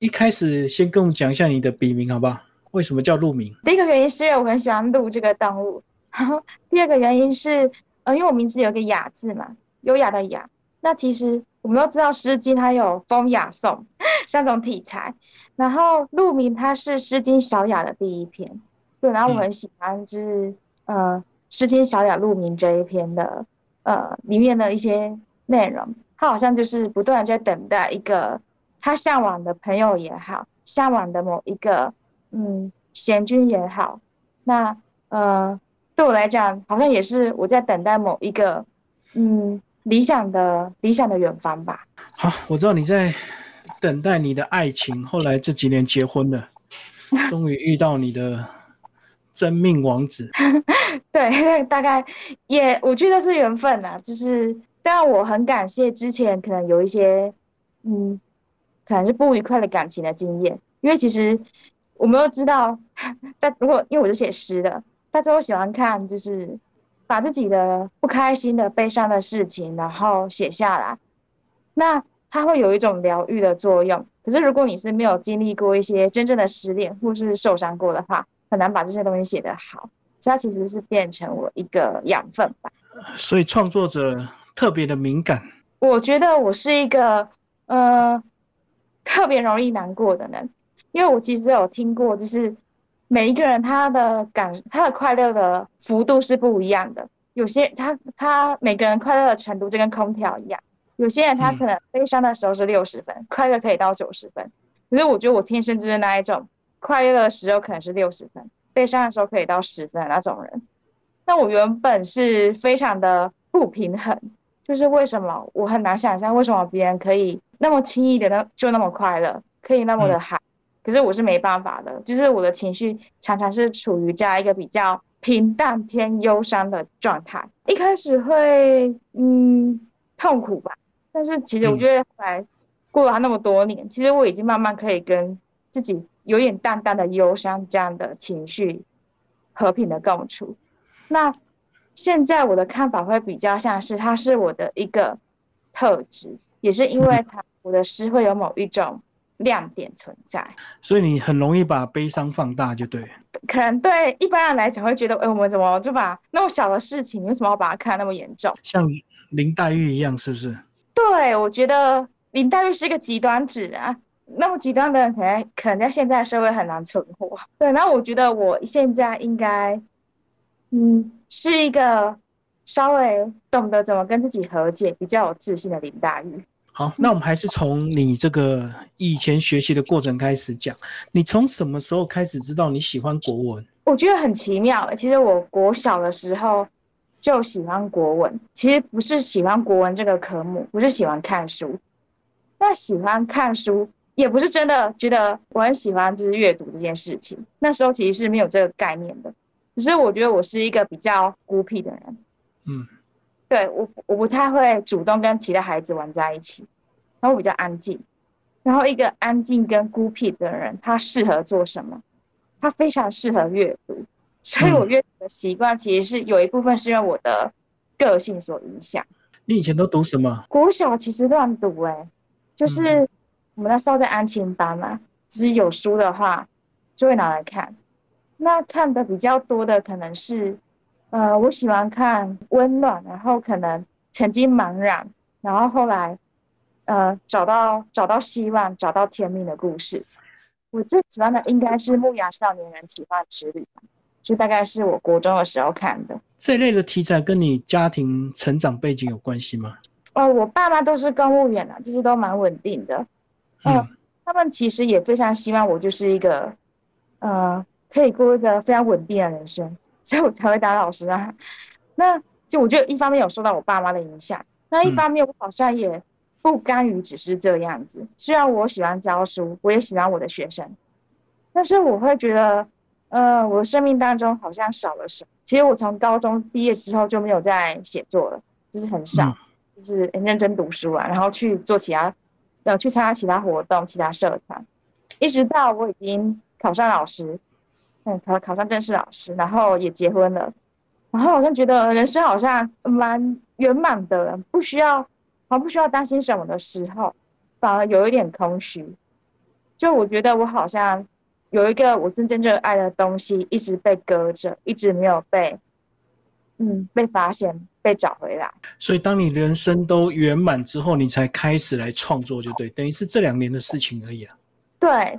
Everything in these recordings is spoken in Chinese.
一开始先跟我讲一下你的笔名好不好？为什么叫鹿鸣？第一个原因是我很喜欢鹿这个动物，然 后第二个原因是，呃，因为我名字有个雅字嘛，优雅的雅。那其实我们都知道《诗经》它有风雅颂 三种题材，然后鹿鸣它是《诗经·小雅》的第一篇，对，然后我很喜欢就是呃《诗经·小雅·鹿鸣》这一篇的呃里面的一些内容，它好像就是不断在等待一个他向往的朋友也好，向往的某一个。嗯，贤君也好，那呃，对我来讲，好像也是我在等待某一个嗯理想的理想的远方吧。好，我知道你在等待你的爱情，后来这几年结婚了，终于遇到你的真命王子。对，大概也我觉得是缘分呐，就是，但我很感谢之前可能有一些嗯，可能是不愉快的感情的经验，因为其实。我们都知道，但如果因为我是写诗的，大家都喜欢看，就是把自己的不开心的、悲伤的事情，然后写下来，那它会有一种疗愈的作用。可是如果你是没有经历过一些真正的失恋或是受伤过的话，很难把这些东西写得好。所以它其实是变成我一个养分吧。所以创作者特别的敏感。我觉得我是一个呃特别容易难过的人。因为我其实有听过，就是每一个人他的感他的快乐的幅度是不一样的。有些他他每个人快乐的程度就跟空调一样，有些人他可能悲伤的时候是六十分，快乐可以到九十分。可是我觉得我天生就是那一种，快乐的时候可能是六十分，悲伤的时候可以到十分的那种人。那我原本是非常的不平衡，就是为什么我很难想象为什么别人可以那么轻易的那就那么快乐，可以那么的嗨。可是我是没办法的，就是我的情绪常常是处于这样一个比较平淡偏忧伤的状态。一开始会嗯痛苦吧，但是其实我觉得后来过了那么多年，其实我已经慢慢可以跟自己有点淡淡的忧伤这样的情绪和平的共处。那现在我的看法会比较像是它是我的一个特质，也是因为他我的诗会有某一种。亮点存在，所以你很容易把悲伤放大，就对。可能对一般人来讲会觉得，哎，我们怎么就把那么小的事情，为什么要把它看那么严重？像林黛玉一样，是不是？对，我觉得林黛玉是一个极端值啊。那么极端的人，可能可能在现在社会很难存活。对，那我觉得我现在应该，嗯，是一个稍微懂得怎么跟自己和解、比较有自信的林黛玉。好，那我们还是从你这个以前学习的过程开始讲。你从什么时候开始知道你喜欢国文？我觉得很奇妙。其实我国小的时候就喜欢国文，其实不是喜欢国文这个科目，不是喜欢看书。那喜欢看书也不是真的觉得我很喜欢，就是阅读这件事情。那时候其实是没有这个概念的。只是我觉得我是一个比较孤僻的人。嗯。对我，我不太会主动跟其他孩子玩在一起，然后比较安静。然后一个安静跟孤僻的人，他适合做什么？他非常适合阅读。所以我阅读的习惯其实是有一部分是因为我的个性所影响。你以前都读什么？国小其实乱读哎，就是我们那时候在安亲班嘛，就是有书的话就会拿来看。那看的比较多的可能是。呃，我喜欢看温暖，然后可能曾经茫然，然后后来，呃，找到找到希望，找到天命的故事。我最喜欢的应该是《牧羊少年人奇幻之旅》，就大概是我国中的时候看的。这类的题材跟你家庭成长背景有关系吗？哦，我爸妈都是公务员啊，就是都蛮稳定的。嗯，他们其实也非常希望我就是一个，呃，可以过一个非常稳定的人生。所以我才会当老师啊。那就我觉得一方面有受到我爸妈的影响，那一方面我好像也不甘于只是这样子。虽然我喜欢教书，我也喜欢我的学生，但是我会觉得，呃，我的生命当中好像少了什么。其实我从高中毕业之后就没有再写作了，就是很少，就是很认真读书啊，然后去做其他，呃，去参加其他活动、其他社团，一直到我已经考上老师。嗯，考考上正式老师，然后也结婚了，然后好像觉得人生好像蛮圆满的，不需要，好不需要担心什么的时候，反而有一点空虚，就我觉得我好像有一个我真正热爱的东西一直被搁着，一直没有被嗯被发现、被找回来。所以当你人生都圆满之后，你才开始来创作，就对，等于是这两年的事情而已啊。对，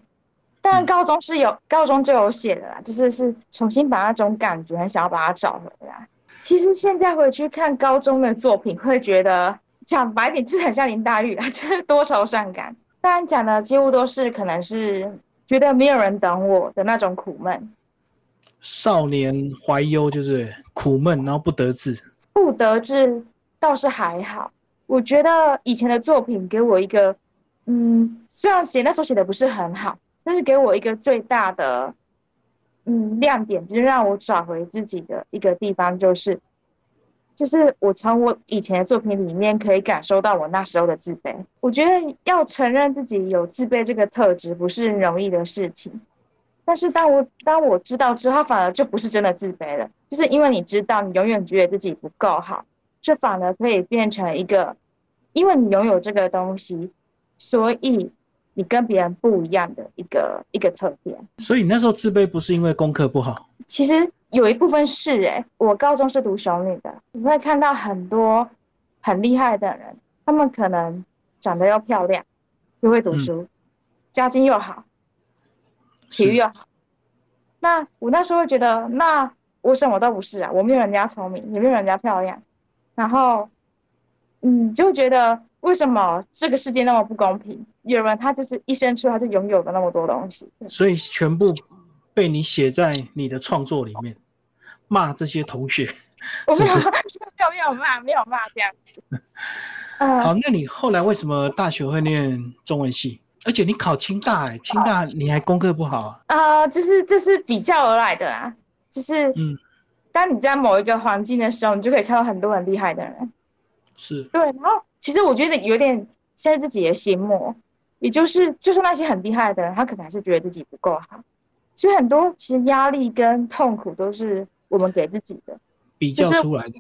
但高中是有高中就有写的啦，就是是重新把那种感觉很想要把它找回来。其实现在回去看高中的作品，会觉得讲白点，就是很像林黛玉啊，就是多愁善感。当然讲的几乎都是可能是觉得没有人等我的那种苦闷，少年怀忧就是苦闷，然后不得志。不得志倒是还好，我觉得以前的作品给我一个，嗯，虽然写那时候写的不是很好，但是给我一个最大的，嗯，亮点就是让我找回自己的一个地方，就是，就是我从我以前的作品里面可以感受到我那时候的自卑。我觉得要承认自己有自卑这个特质不是容易的事情，但是当我当我知道之后，反而就不是真的自卑了，就是因为你知道你永远觉得自己不够好，这反而可以变成一个，因为你拥有这个东西，所以你跟别人不一样的一个一个特点。所以你那时候自卑不是因为功课不好，其实有一部分是哎、我高中是读雄女的，你会看到很多很厉害的人，他们可能长得又漂亮，又会读书，家境又好，体育又好。那我那时候会觉得，那我什么都不是啊，我没有人家聪明，也没有人家漂亮，然后，嗯，就会觉得为什么这个世界那么不公平？有人他就是一生出来就拥有了那么多东西，所以全部被你写在你的创作里面，骂这些同学。我没有是不是没有没有骂没有骂这样 子。嗯，好，那你后来为什么大学会念中文系？而且你考清大、欸，清大你还功课不好啊？呃，就是这是比较而来的啊，就是嗯，当你在某一个环境的时候，你就可以看到很多很厉害的人。是，对，然后其实我觉得有点现在自己的心魔，也就是就算那些很厉害的人，他可能还是觉得自己不够好，所以很多其实压力跟痛苦都是我们给自己的。比较出来的。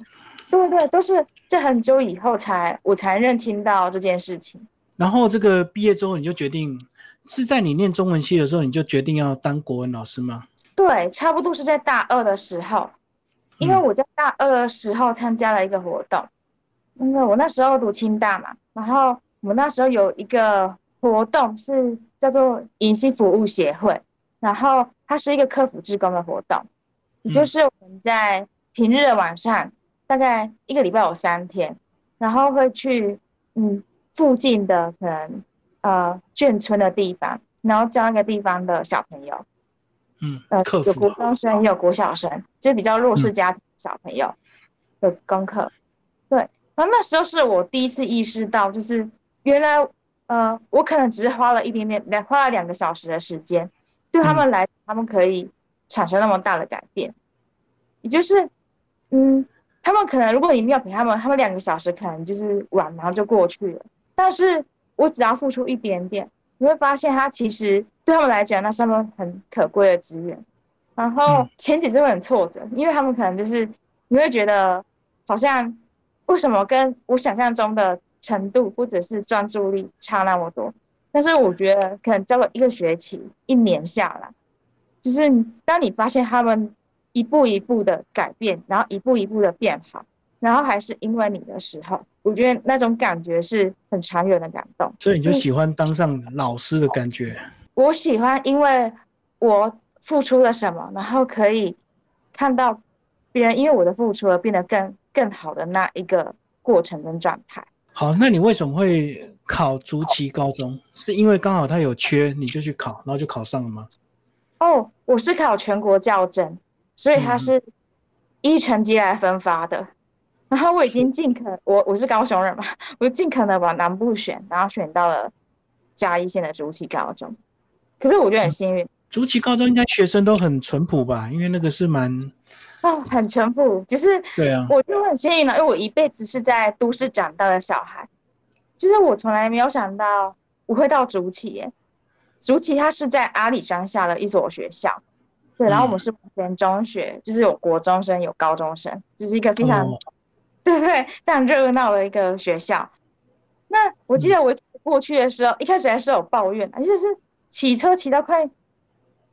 对对，都是这很久以后才我才认清到这件事情。然后这个毕业之后，你就决定是在你念中文系的时候，你就决定要当国文老师吗？对，差不多是在大二的时候，因为嗯我在大二的时候参加了一个活动，因为我那时候读清大嘛，然后我们那时候有一个活动是叫做迎新服务协会，然后它是一个客服志工的活动，也就嗯是我们在平日的晚上，大概一个礼拜有三天，然后会去嗯附近的可能呃眷村的地方，然后教那个地方的小朋友。嗯呃，，有国中生，也有国小生，就比较弱势嗯。家庭小朋友的功课。对，然后那时候是我第一次意识到，就是原来呃，我可能只是花了一点点，两花了两个小时的时间，对他们来，他们可以产生那么大的改变。也就是，嗯，他们可能如果你没有陪他们，他们两个小时可能就是玩，然后就过去了。但是我只要付出一点点，你会发现，他其实对他们来讲，那是他们很可贵的资源。然后嗯前几次会很挫折，因为他们可能就是你会觉得好像为什么跟我想象中的程度或者是专注力差那么多。但是我觉得可能教了一个学期、一年下来，就是当你发现他们一步一步的改变，然后一步一步的变好，然后还是因为你的时候，我觉得那种感觉是很长远的感动。所以你就喜欢当上老师的感觉。我喜欢，因为我付出了什么，然后可以看到别人因为我的付出而变得更更好的那一个过程跟状态。好，那你为什么会考竹崎高中？是因为刚好他有缺，你就去考，然后就考上了吗？哦，我是考全国教甄，所以它嗯是依成绩来分发的。然后我已经尽可我我是高雄人嘛，我尽可能往南部选，然后选到了嘉义县的竹崎高中。可是我觉得很幸运，竹崎高中应该学生都很淳朴吧？因为那个是蛮哦，很淳朴，只是对啊，我就很幸运了，因为我一辈子是在都市长大的小孩，就是我从来没有想到我会到竹崎耶。竹崎它是在阿里山下的一所学校，对，然后我们嗯。是全中学，就是有国中生有高中生，就是一个非常、哦。对对非常热闹的一个学校。那我记得我过去的时候，一开始还是有抱怨啊，就是骑车骑到快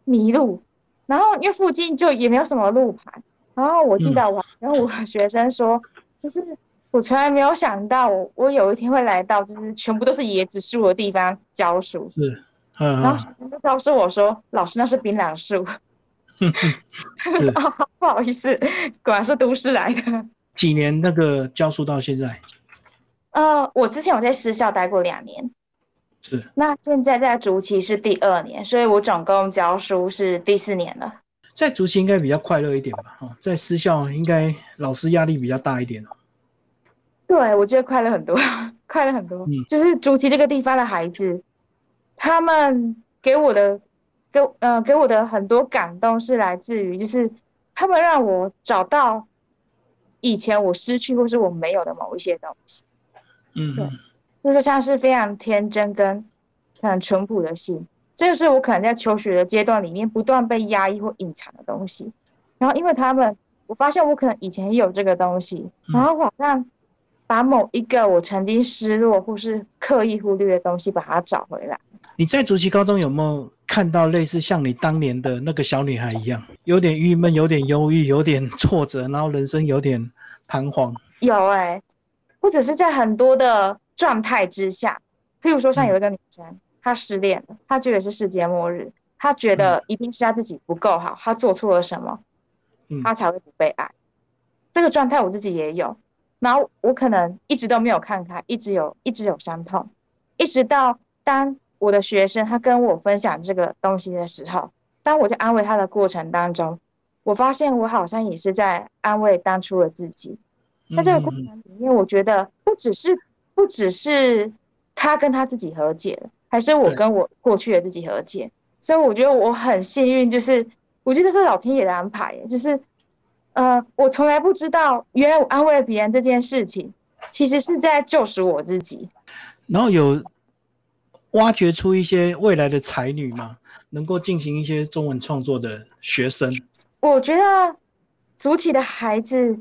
迷路，然后因为附近就也没有什么路牌，然后我记得我然后我学生说，就是我从来没有想到我我有一天会来到就是全部都是椰子树的地方教书，是，然后学生就告诉我说，老师那是槟榔树，不好意思，果然是都市来的。几年那个教书到现在？呃，我之前有在私校待过两年。是，那现在在竹崎是第二年，所以我总共教书是第四年了。在竹崎应该比较快乐一点吧？哈，在私校应该老师压力比较大一点哦。对，我觉得快乐很多，快乐很多。嗯，就是竹崎这个地方的孩子，他们给我的，给呃给我的很多感动是来自于，就是他们让我找到以前我失去或是我没有的某一些东西。嗯，对。就是像是非常天真跟很淳朴的心，这个是我可能在求学的阶段里面不断被压抑或隐藏的东西。然后因为他们，我发现我可能以前也有这个东西，然后好像把某一个我曾经失落或是刻意忽略的东西把它找回来。你在竹崎高中有没有看到类似像你当年的那个小女孩一样，有点郁闷，有点忧郁，有点挫折，然后人生有点彷徨？有哎，或者是在很多的。状态之下，譬如说像有一个女生，她失恋了，他觉得是世界末日，他觉得一定是他自己不够好，他做错了什么，他才会不被爱。这个状态我自己也有，然后我可能一直都没有看开，一直有一直有伤痛，一直到当我的学生他跟我分享这个东西的时候，当我在安慰他的过程当中，我发现我好像也是在安慰当初的自己。在这个过程里面，我觉得不只是。不只是他跟他自己和解了，还是我跟我过去的自己和解。所以我觉得我很幸运，就是我觉得是老天爷的安排，就是呃，我从来不知道，原来我安慰别人这件事情，其实是在救赎我自己。然后有挖掘出一些未来的才女吗？能够进行一些中文创作的学生？我觉得主体的孩子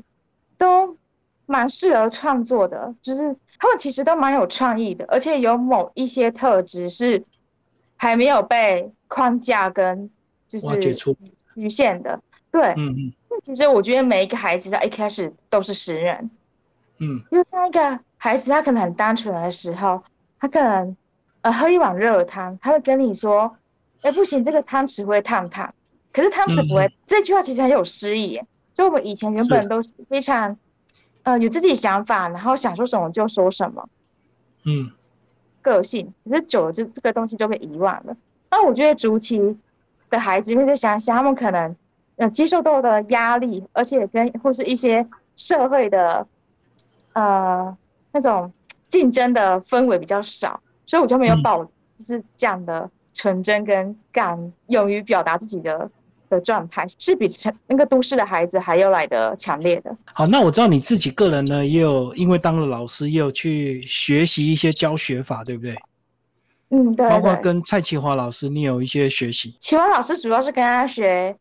都蛮适合创作的，就是。他们其实都蛮有创意的，而且有某一些特质是还没有被框架跟就是局限的。对，嗯嗯。那其实我觉得每一个孩子他一开始都是诗人，嗯。因为像一个孩子，他可能很单纯的时候，他可能呃喝一碗热汤，他会跟你说：“哎，不行，这个汤匙会烫烫。”可是汤匙不会。这句话其实很有诗意，就我们以前原本都是非常。呃，有自己想法，然后想说什么就说什么，嗯，个性，可是久了就这个东西就被遗忘了。那我觉得竹崎的孩子，因为在想想他们可能呃接受到的压力，而且跟或是一些社会的呃那种竞争的氛围比较少，所以我就没有保就是这样的纯真跟敢勇于表达自己的。的状态是比成那个都市的孩子还要来的强烈的。好，那我知道你自己个人呢，也有因为当了老师，也有去学习一些教学法，对不对？嗯，对。包括跟蔡启华老师，你有一些学习。启华老师主要是跟他学，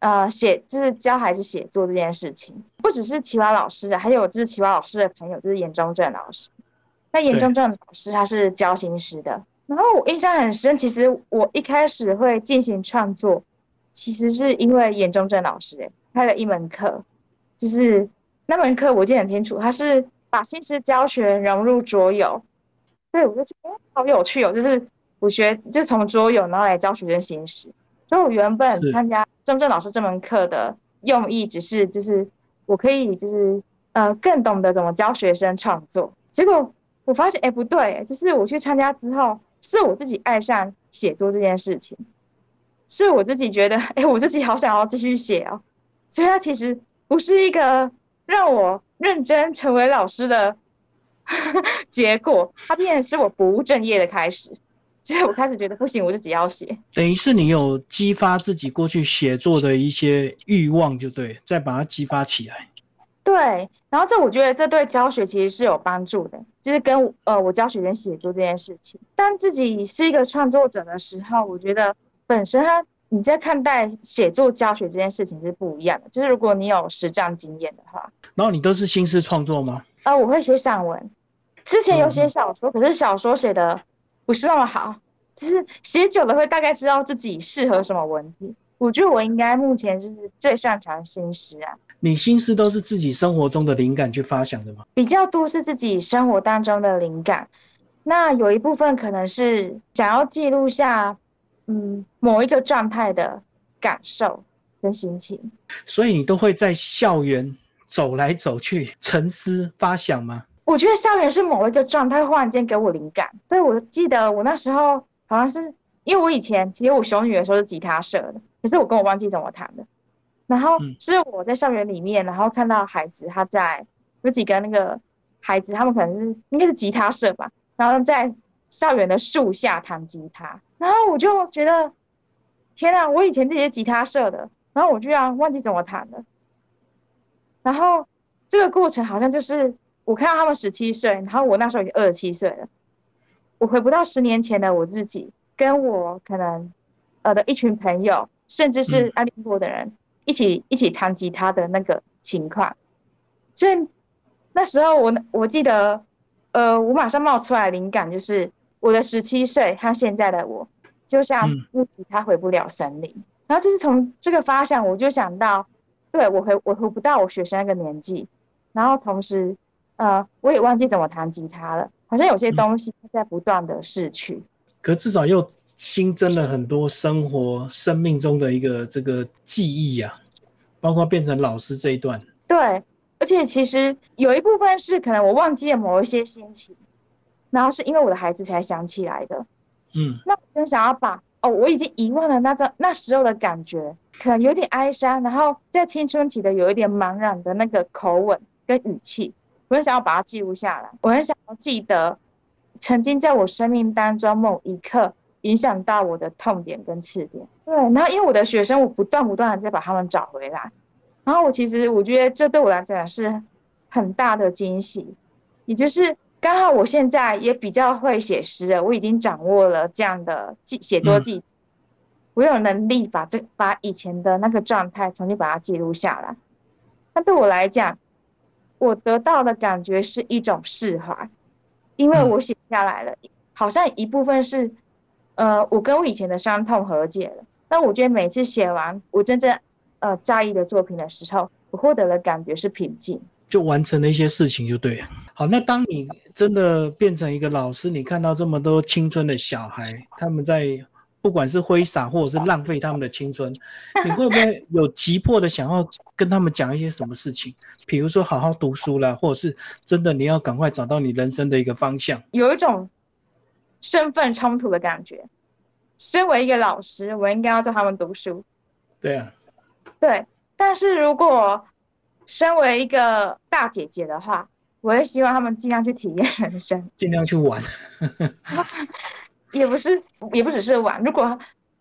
呃，写就是教孩子写作这件事情。不只是启华老师的，还有就是启华老师的朋友，就是严中正老师。那严中正老师他是教心师的，然后我印象很深。其实我一开始会进行创作。其实是因为严中正老师开了一门课，就是那门课我记得很清楚，他是把新诗教学融入桌游，对我就觉得好有趣哦，就是我学就从桌游然后来教学生新诗，所以我原本参加中正老师这门课的用意只是就是我可以就是呃更懂得怎么教学生创作，结果我发现哎不对，就是我去参加之后是我自己爱上写作这件事情。是我自己觉得，哎，我自己好想要继续写哦，所以它其实不是一个让我认真成为老师的 结果，它变成是我不务正业的开始。所以我开始觉得不行，我自己要写。等于是你有激发自己过去写作的一些欲望，就对，再把它激发起来。对，然后这我觉得这对教学其实是有帮助的，就是跟呃我教学生写作这件事情。当自己是一个创作者的时候，我觉得。本身他你在看待写作教学这件事情是不一样的，就是如果你有实战经验的话，然后你都是新诗创作吗？啊，我会写散文，之前有写小说，可是小说写的不是那么好，就是写久了会大概知道自己适合什么文体。我觉得我应该目前就是最擅长新诗啊。你心思都是自己生活中的灵感去发想的吗？比较多是自己生活当中的灵感，那有一部分可能是想要记录下，嗯，某一个状态的感受跟心情。所以你都会在校园走来走去沉思发想吗？我觉得校园是某一个状态忽然间给我灵感。对，我记得我那时候好像是因为我以前其实我熊女的时候是吉他社的，可是我跟我忘记怎么弹的。然后是我在校园里面，然后看到孩子他在有几个那个孩子，他们可能是应该是吉他社吧，然后在校园的树下弹吉他，然后我就觉得天啊，我以前这些吉他社的，然后我居然忘记怎么弹了。然后这个过程好像就是我看到他们十七岁，然后我那时候已经二十七岁了，我回不到十年前的我自己，跟我可能呃的一群朋友，甚至是安利过的人。一起一起弹吉他的那个情况，所以那时候我我记得，呃，我马上冒出来灵感，就是我的十七岁他现在的我，就像木吉他回不了森林。然后就是从这个发想，我就想到，对我回我回不到我学生那个年纪，然后同时，呃，我也忘记怎么弹吉他了，好像有些东西在不断的逝去。可至少又。新增了很多生活、生命中的一个这个记忆呀，包括变成老师这一段。对，而且其实有一部分是可能我忘记了某一些心情，然后是因为我的孩子才想起来的。嗯，那我就想要把哦，我已经遗忘了那张那时候的感觉，可能有点哀伤，然后在青春期的有一点茫然的那个口吻跟语气，我很想要把它记录下来。我很想要记得曾经在我生命当中某一刻。影响到我的痛点跟刺点，对。然后因为我的学生，我不断不断的在把他们找回来。然后我其实我觉得这对我来讲是很大的惊喜，也就是刚好我现在也比较会写诗了，我已经掌握了这样的记写作技，我有能力把这把以前的那个状态重新把它记录下来。那对我来讲，我得到的感觉是一种释怀，因为我写下来了，好像一部分是。呃，我跟我以前的伤痛和解了。那我觉得每次写完我真正呃在意的作品的时候，我获得的感觉是平静，就完成了一些事情就对了。好，那当你真的变成一个老师，你看到这么多青春的小孩，他们在不管是挥洒或者是浪费他们的青春，你会不会有急迫的想要跟他们讲一些什么事情？比如说好好读书啦，或者是真的你要赶快找到你人生的一个方向？有一种。身份冲突的感觉。身为一个老师，我应该要教他们读书。对啊，对。但是如果身为一个大姐姐的话，我也希望他们尽量去体验人生，尽量去玩。也不是，也不只是玩。如果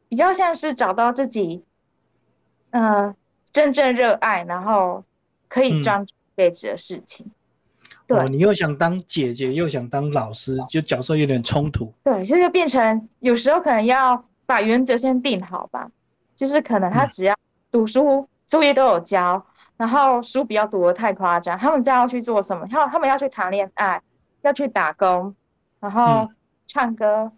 比较像是找到自己，呃，真正热爱，然后可以专注一辈子的事情。对，你又想当姐姐，又想当老师，就角色有点冲突。对，这就变成有时候可能要把原则先定好吧，就是可能他只要读书，作业都有交，然后书不要读得太夸张。他们将要去做什么？他他们要去谈恋爱，要去打工，然后唱歌，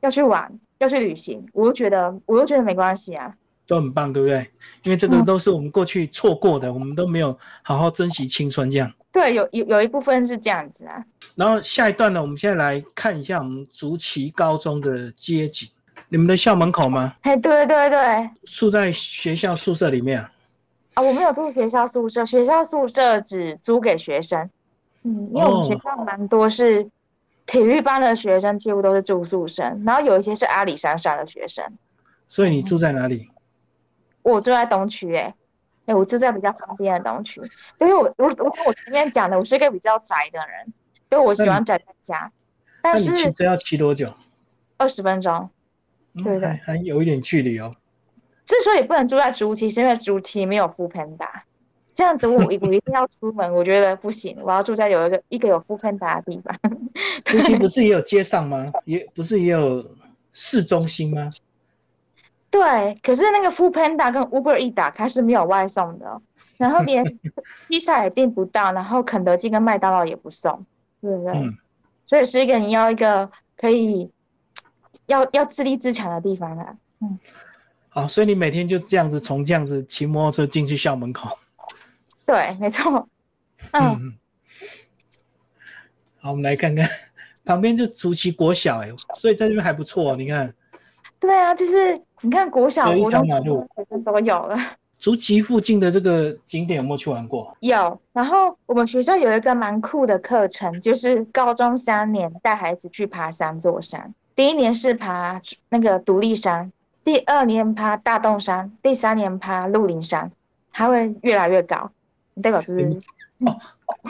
要去玩，要去旅行。我就觉得，我就觉得没关系啊，都很棒，对不对？因为这个都是我们过去错过的，我们都没有好好珍惜青春，这样。对，有有有一部分是这样子啊。然后下一段呢，我们现在来看一下我们竹崎高中的街景。你们的校门口吗？哎，对对对，住在学校宿舍里面啊。啊，我没有住学校宿舍，学校宿舍只租给学生。嗯，因为我们学校蛮多是体育班的学生，几乎都是住宿生，然后有一些是阿里山上的学生。所以你住在哪里？我住在东区，哎。哎，我住在比较旁边的东区，因为我我我跟我前面讲的，我是一个比较宅的人，所以我喜欢宅在家。但是骑车要骑多久？二十分钟，对对，还有一点距离哦。之所以不能住在竹崎，是因为竹崎没有富喷达，这样子我 我一定要出门，我觉得不行，我要住在有一个一个有富喷达的地方。竹崎不是也有街上吗？也不是也有市中心吗？对，可是那个 Food Panda 跟 Uber 一打开是没有外送的，然后 连披萨也订不到，然后肯德基跟麦当劳也不送，对不对？所以是一个你要一个可以要要自立自强的地方啊。嗯，好，所以你每天就这样子从这样子骑摩托车进去校门口。对，没错。嗯，好，我们来看看旁边就竹崎国小，哎，所以在这边还不错，你看。对啊，就是你看国小、国中都有了。竹崎附近的这个景点有没有去玩过？有。然后我们学校有一个蛮酷的课程，就是高中三年带孩子去爬三座山。第一年是爬那个独立山，第二年爬大洞山，第三年爬鹿林山，还会越来越高。代表是哦，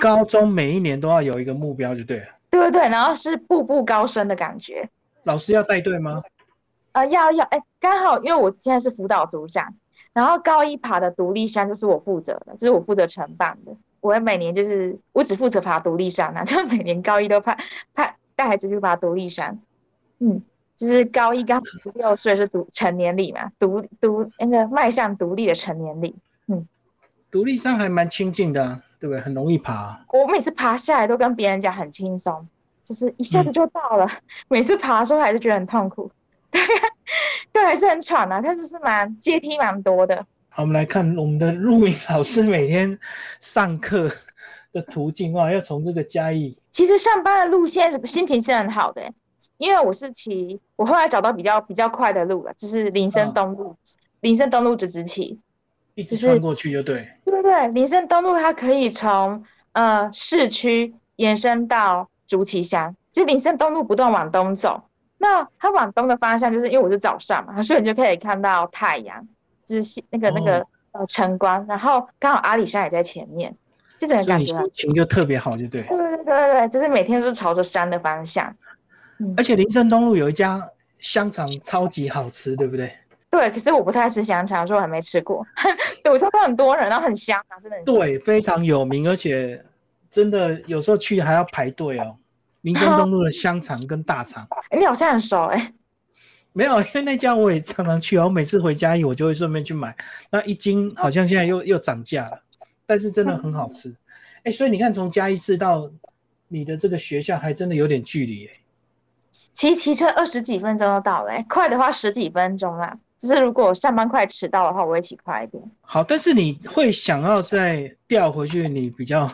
高中每一年都要有一个目标，就对了。对对对，然后是步步高升的感觉。老师要带队吗？呃，要要，哎，刚好因为我现在是辅导组长。然后高一爬的独立山就是我负责的，就是我负责承办的。我每年就是我只负责爬独立山啊，就每年高一都爬爬带孩子去爬独立山。嗯，就是高一刚十六岁是独成年礼嘛，独独那个迈向独立的成年礼。嗯，独立上还蛮亲近的，对不对？很容易爬。我每次爬下来都跟别人讲很轻松，就是一下子就到了。每次爬的时候还是觉得很痛苦。对。对，还是很喘啊，它就是蛮阶梯蛮多的。好，我们来看我们的陆明老师每天上课的途径啊，要从这个嘉义。其实上班的路线心情是很好的，因为我是骑，我后来找到比较比较快的路了，就是林森东路，林森东路直直骑，一直穿过去就对。对对对，林森东路它可以从呃市区延伸到竹崎乡，就林森东路不断往东走。那它往东的方向，就是因为我是早上嘛，所以你就可以看到太阳，就是那个那个呃晨光，然后刚好阿里山也在前面，就整个感觉心情就特别好，就对。对对对对对，就是每天都是朝着山的方向。而且林森东路有一家香肠超级好吃，对不对？对，可是我不太吃香肠，所以我还没吃过。对，我知道很多人，然后很香啊，真的。对，非常有名，而且真的有时候去还要排队哦。林森东路的香肠跟大肠，你好像很熟哎。没有，因为那家我也常常去啊。我每次回嘉义，我就会顺便去买。那一斤好像现在又又涨价了，但是真的很好吃。哎，所以你看，从嘉义市到你的这个学校，还真的有点距离哎。骑骑车二十几分钟就到了，快的话十几分钟啦。就是如果我上班快迟到的话，我会骑快一点。好，但是你会想要再调回去你比较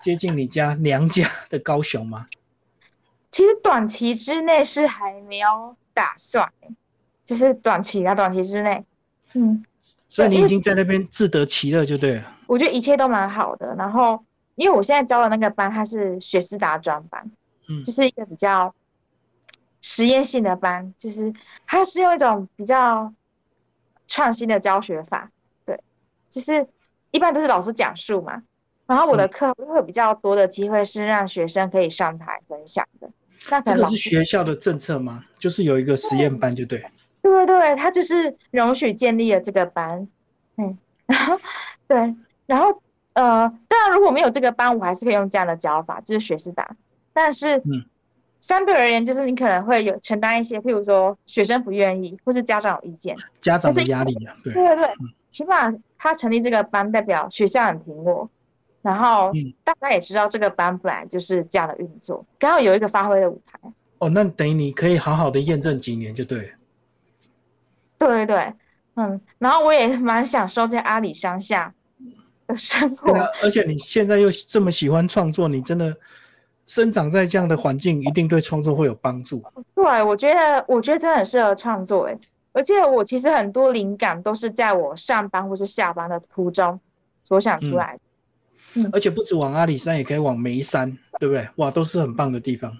接近你家娘家的高雄吗？其实短期之内是还没有打算，就是短期啊，短期之内，嗯，所以你已经在那边自得其乐就对了。我觉得一切都蛮好的，然后因为我现在教的那个班，它是学思达专班，嗯，就是一个比较实验性的班，就是它是用一种比较创新的教学法，对，就是一般都是老师讲述嘛，然后我的课会比较多的机会是让学生可以上台分享的。这个是学校的政策吗？就是有一个实验班，就对。对对对，他就是容许建立了这个班，嗯，然后对，然后呃，当然如果没有这个班，我还是可以用这样的教法，就是学士达。但是，嗯，相对而言，就是你可能会有承担一些，譬如说学生不愿意，或是家长有意见，家长的压力啊，对对对，起码他成立这个班，代表学校很平稳。然后大家也知道这个班本来就是这样的运作，刚好有一个发挥的舞台。哦，那等于你可以好好的验证几年就对。对对对，嗯，然后我也蛮享受在阿里乡下的生活。而且你现在又这么喜欢创作，你真的生长在这样的环境，一定对创作会有帮助。对，我觉得我觉得真的很适合创作哎，而且我其实很多灵感都是在我上班或是下班的途中所想出来的。而且不止往阿里山，也可以往眉山，对不对？哇，都是很棒的地方。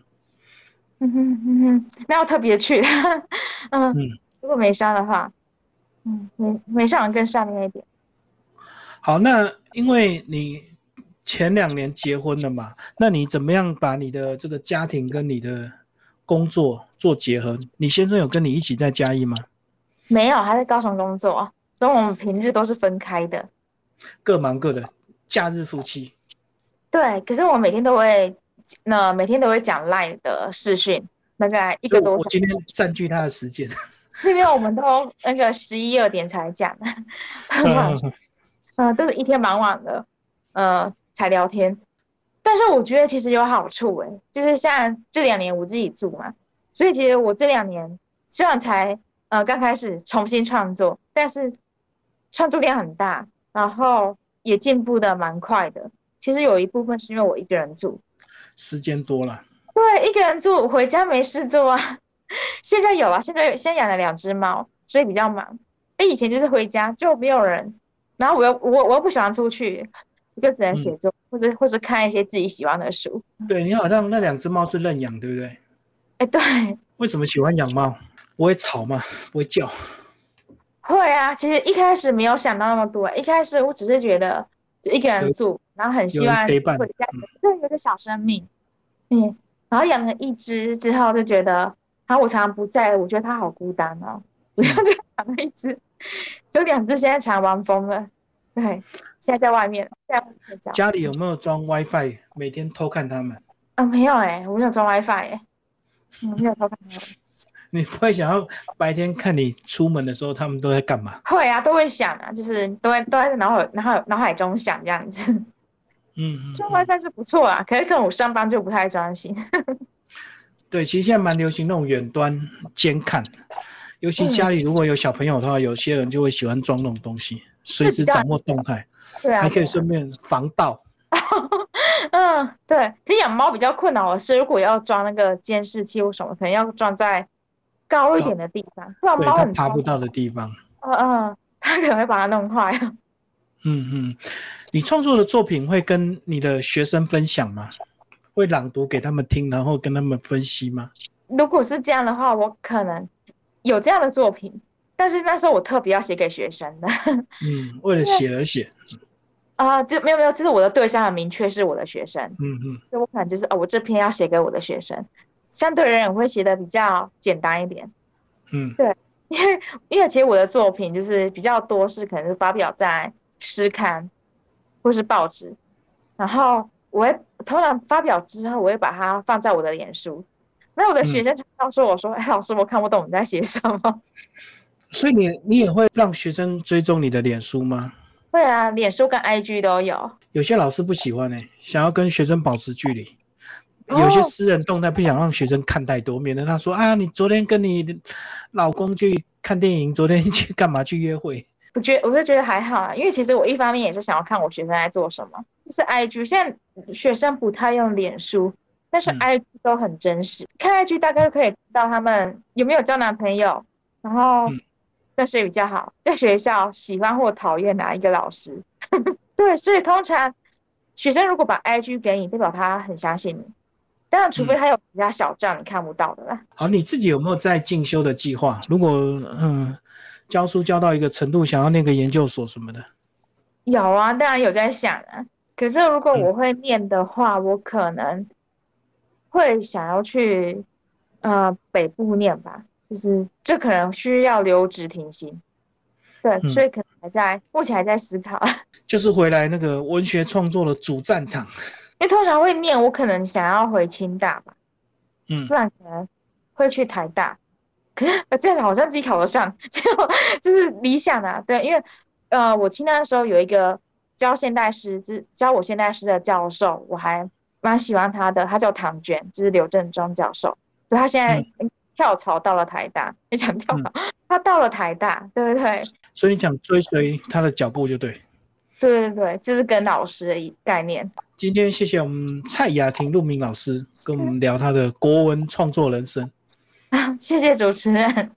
嗯哼嗯哼，那要特别去。嗯，如果眉山的话，嗯，眉眉山更上面一点。好，那因为你前两年结婚了嘛，那你怎么样把你的这个家庭跟你的工作做结合？你先生有跟你一起在嘉义吗？没有，他在高雄工作，所以我们平日都是分开的，各忙各的。假日夫妻，对，可是我每天都会，那每天都会讲 Line 的视讯，大概一个多。我今天占据他的时间，因为我们都那个十一二点才讲，嗯，都是一天忙完的，呃，才聊天。但是我觉得其实有好处哎，就是像这两年我自己住嘛，所以其实我这两年虽然才呃刚开始重新创作，但是创作量很大，然后也进步的蛮快的。其实有一部分是因为我一个人住，时间多了。对，一个人住回家没事做啊。现在有啊，现在现在养了两只猫，所以比较忙。哎，以前就是回家就没有人，然后我又我我又不喜欢出去，就只能写作或者或者看一些自己喜欢的书。对你好像那两只猫是认养，对不对？哎，对。为什么喜欢养猫？不会吵吗？不会叫？会啊。其实一开始没有想到那么多，一开始我只是觉得就一个人住，然后很希望回家，对，有个小生命。嗯，然后养了一只之后就觉得。然后我常常不在，我觉得它好孤单哦。我就这样养了一只，就两只现在常玩疯了。对，现在在外面，在睡觉。家里有没有装 WiFi？每天偷看他们？啊，没有哎，我没有装 WiFi 哎，没有偷看他们。你不会想要白天看你出门的时候，他们都在干嘛？会啊，都会想啊，就是都在都在脑海、脑海、脑海中想这样子。嗯嗯，装 WiFi 是不错啊，可是可能我上班就不太专心。对，其实现在蛮流行那种远端监看，尤其家里如果有小朋友的话，有些人就会喜欢装那种东西，随时掌握动态，对啊，还可以顺便防盗。嗯，对。其实养猫比较困扰的是，如果要装那个监视器或什么，可能要装在高一点的地方，不然猫很爬不到的地方。嗯嗯，它可能会把它弄坏。嗯嗯，你创作的作品会跟你的学生分享吗？会朗读给他们听，然后跟他们分析吗？如果是这样的话，我可能有这样的作品，但是那时候我特别要写给学生的。嗯，为了写而写。啊，就没有没有，就是我的对象很明确是我的学生。嗯嗯，所以我可能就是哦，我这篇要写给我的学生，相对而言我会写的比较简单一点。嗯，对，因为因为其实我的作品就是比较多是可能是发表在诗刊或是报纸，然后。我会通常发表之后，我会把它放在我的脸书。那我的学生常常说：“我说，哎，老师，我看不懂你在写什么。”所以你你也会让学生追踪你的脸书吗？会啊，脸书跟 IG 都有。有些老师不喜欢呢，想要跟学生保持距离。有些私人动态不想让学生看太多，免得他说啊，你昨天跟你老公去看电影，昨天去干嘛去约会？我觉我就觉得还好啊，因为其实我一方面也是想要看我学生在做什么。是 IG，现在学生不太用脸书，但是 IG 都很真实。看 IG 大概可以知道他们有没有交男朋友，然后跟谁比较好，在学校喜欢或讨厌哪一个老师。对，所以通常学生如果把 IG 给你，代表他很相信你。当然，除非他有其他小账你看不到的啦。好，你自己有没有在进修的计划？如果嗯，教书教到一个程度，想要念个研究所什么的？有啊，当然有在想啊。可是如果我会念的话，我可能会想要去呃北部念吧，就是这可能需要留职停薪，对，所以可能还在目前还在思考。就是回来那个文学创作的主战场。因为通常会念，我可能想要回清大吧，嗯，不然可能会去台大。可是这样好像自己考得上，就就是理想啊，对，因为呃我清大的时候有一个。教现代诗，教教我现代诗的教授，我还蛮喜欢他的。他叫唐娟，就是刘振中教授。就他现在跳槽到了台大，你讲跳槽，他到了台大，对不对？所以你想追随他的脚步就对。对对对，就是跟老师的一概念。今天谢谢我们蔡雅婷陆明老师跟我们聊他的国文创作人生。谢谢主持人。